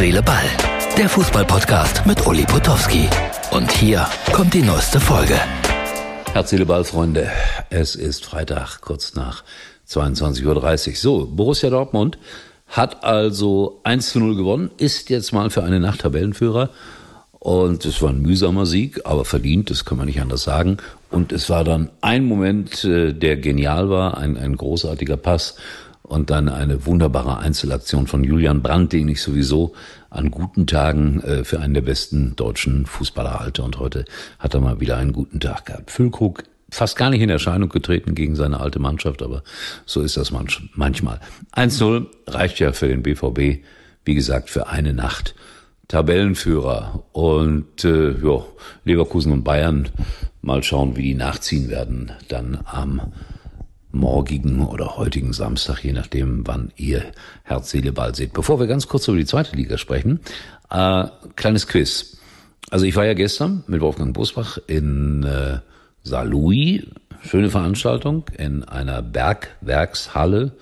Seele, Ball. Der Fußballpodcast mit Uli Potowski. Und hier kommt die neueste Folge. Herz, Seele, Ball, Freunde. Es ist Freitag, kurz nach 22.30 Uhr. So, Borussia Dortmund hat also 1 zu 0 gewonnen, ist jetzt mal für eine Nacht Tabellenführer. Und es war ein mühsamer Sieg, aber verdient, das kann man nicht anders sagen. Und es war dann ein Moment, äh, der genial war, ein, ein großartiger Pass und dann eine wunderbare Einzelaktion von Julian Brandt, den ich sowieso an guten Tagen äh, für einen der besten deutschen Fußballer halte. Und heute hat er mal wieder einen guten Tag gehabt. Füllkrug fast gar nicht in Erscheinung getreten gegen seine alte Mannschaft, aber so ist das manchmal. 1-0 reicht ja für den BVB, wie gesagt, für eine Nacht. Tabellenführer und äh, ja, Leverkusen und Bayern mal schauen, wie die nachziehen werden dann am morgigen oder heutigen Samstag, je nachdem, wann ihr Herz, Seele, Ball seht. Bevor wir ganz kurz über die zweite Liga sprechen, äh, kleines Quiz. Also ich war ja gestern mit Wolfgang Bosbach in äh, Saarlouis, schöne Veranstaltung, in einer Bergwerkshalle.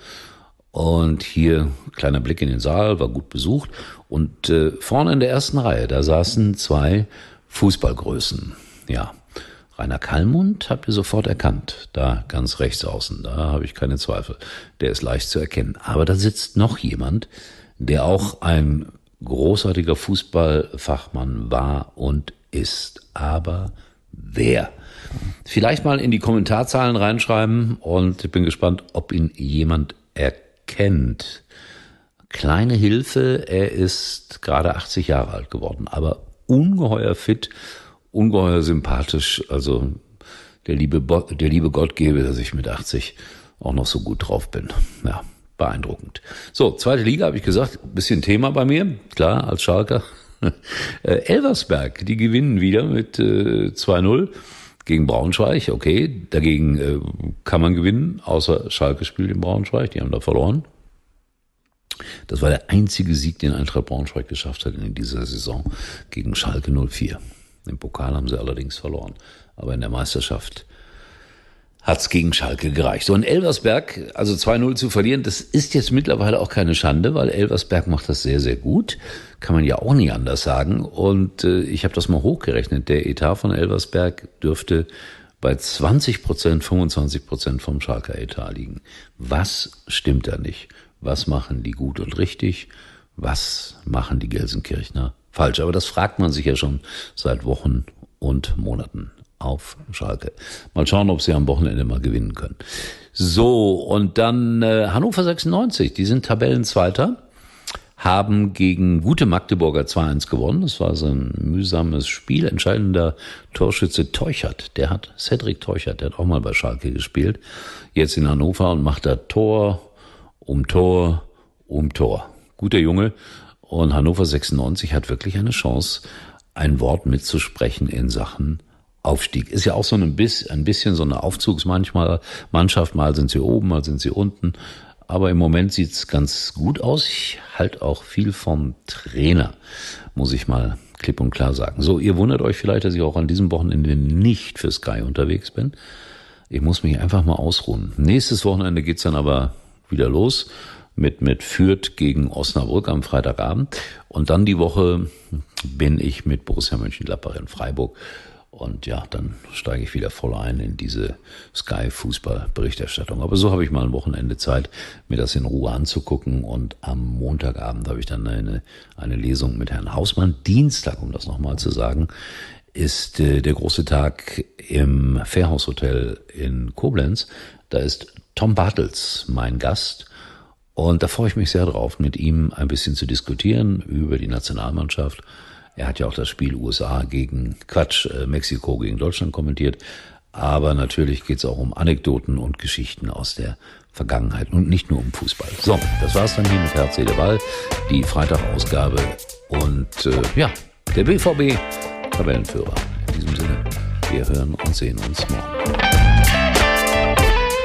Und hier kleiner Blick in den Saal, war gut besucht. Und äh, vorne in der ersten Reihe, da saßen zwei Fußballgrößen. Ja, Rainer Kallmund habt ihr sofort erkannt, da ganz rechts außen, da habe ich keine Zweifel. Der ist leicht zu erkennen. Aber da sitzt noch jemand, der auch ein großartiger Fußballfachmann war und ist. Aber wer? Vielleicht mal in die Kommentarzahlen reinschreiben und ich bin gespannt, ob ihn jemand erkennt. Kleine Hilfe, er ist gerade 80 Jahre alt geworden, aber ungeheuer fit ungeheuer sympathisch. Also der liebe, Bo der liebe Gott gebe, dass ich mit 80 auch noch so gut drauf bin. Ja, beeindruckend. So, zweite Liga habe ich gesagt, bisschen Thema bei mir, klar, als Schalker. Äh, Elversberg, die gewinnen wieder mit äh, 2-0 gegen Braunschweig. Okay, dagegen äh, kann man gewinnen, außer Schalke spielt in Braunschweig, die haben da verloren. Das war der einzige Sieg, den Eintracht Braunschweig geschafft hat in dieser Saison gegen Schalke 04. Im Pokal haben sie allerdings verloren. Aber in der Meisterschaft hat's gegen Schalke gereicht. So in Elversberg, also 2-0 zu verlieren, das ist jetzt mittlerweile auch keine Schande, weil Elversberg macht das sehr, sehr gut. Kann man ja auch nie anders sagen. Und äh, ich habe das mal hochgerechnet. Der Etat von Elversberg dürfte bei 20 Prozent, 25 Prozent vom Schalker Etat liegen. Was stimmt da nicht? Was machen die gut und richtig? Was machen die Gelsenkirchner falsch. Aber das fragt man sich ja schon seit Wochen und Monaten auf Schalke. Mal schauen, ob sie am Wochenende mal gewinnen können. So, und dann äh, Hannover 96, die sind Tabellenzweiter, haben gegen gute Magdeburger 2-1 gewonnen. Das war so ein mühsames Spiel. Entscheidender Torschütze Teuchert, der hat, Cedric Teuchert, der hat auch mal bei Schalke gespielt, jetzt in Hannover und macht da Tor um Tor um Tor. Guter Junge und Hannover 96 hat wirklich eine Chance, ein Wort mitzusprechen in Sachen Aufstieg. Ist ja auch so ein bisschen, ein bisschen so eine Aufzugsmannschaft. Mal sind sie oben, mal sind sie unten. Aber im Moment sieht's ganz gut aus. Ich halte auch viel vom Trainer, muss ich mal klipp und klar sagen. So, ihr wundert euch vielleicht, dass ich auch an diesem Wochenende nicht für Sky unterwegs bin. Ich muss mich einfach mal ausruhen. Nächstes Wochenende geht's dann aber wieder los mit, mit Fürth gegen Osnabrück am Freitagabend. Und dann die Woche bin ich mit Borussia Mönchengladbach in Freiburg. Und ja, dann steige ich wieder voll ein in diese Sky-Fußball-Berichterstattung. Aber so habe ich mal ein Wochenende Zeit, mir das in Ruhe anzugucken. Und am Montagabend habe ich dann eine, eine Lesung mit Herrn Hausmann. Dienstag, um das nochmal zu sagen, ist äh, der große Tag im Fairhaus-Hotel in Koblenz. Da ist Tom Bartels mein Gast. Und da freue ich mich sehr drauf, mit ihm ein bisschen zu diskutieren über die Nationalmannschaft. Er hat ja auch das Spiel USA gegen Quatsch, äh, Mexiko gegen Deutschland kommentiert. Aber natürlich geht es auch um Anekdoten und Geschichten aus der Vergangenheit und nicht nur um Fußball. So, das war's dann hier mit Herz, Seele, Ball, die Freitagausgabe und äh, ja, der BVB Tabellenführer. In diesem Sinne, wir hören und sehen uns morgen.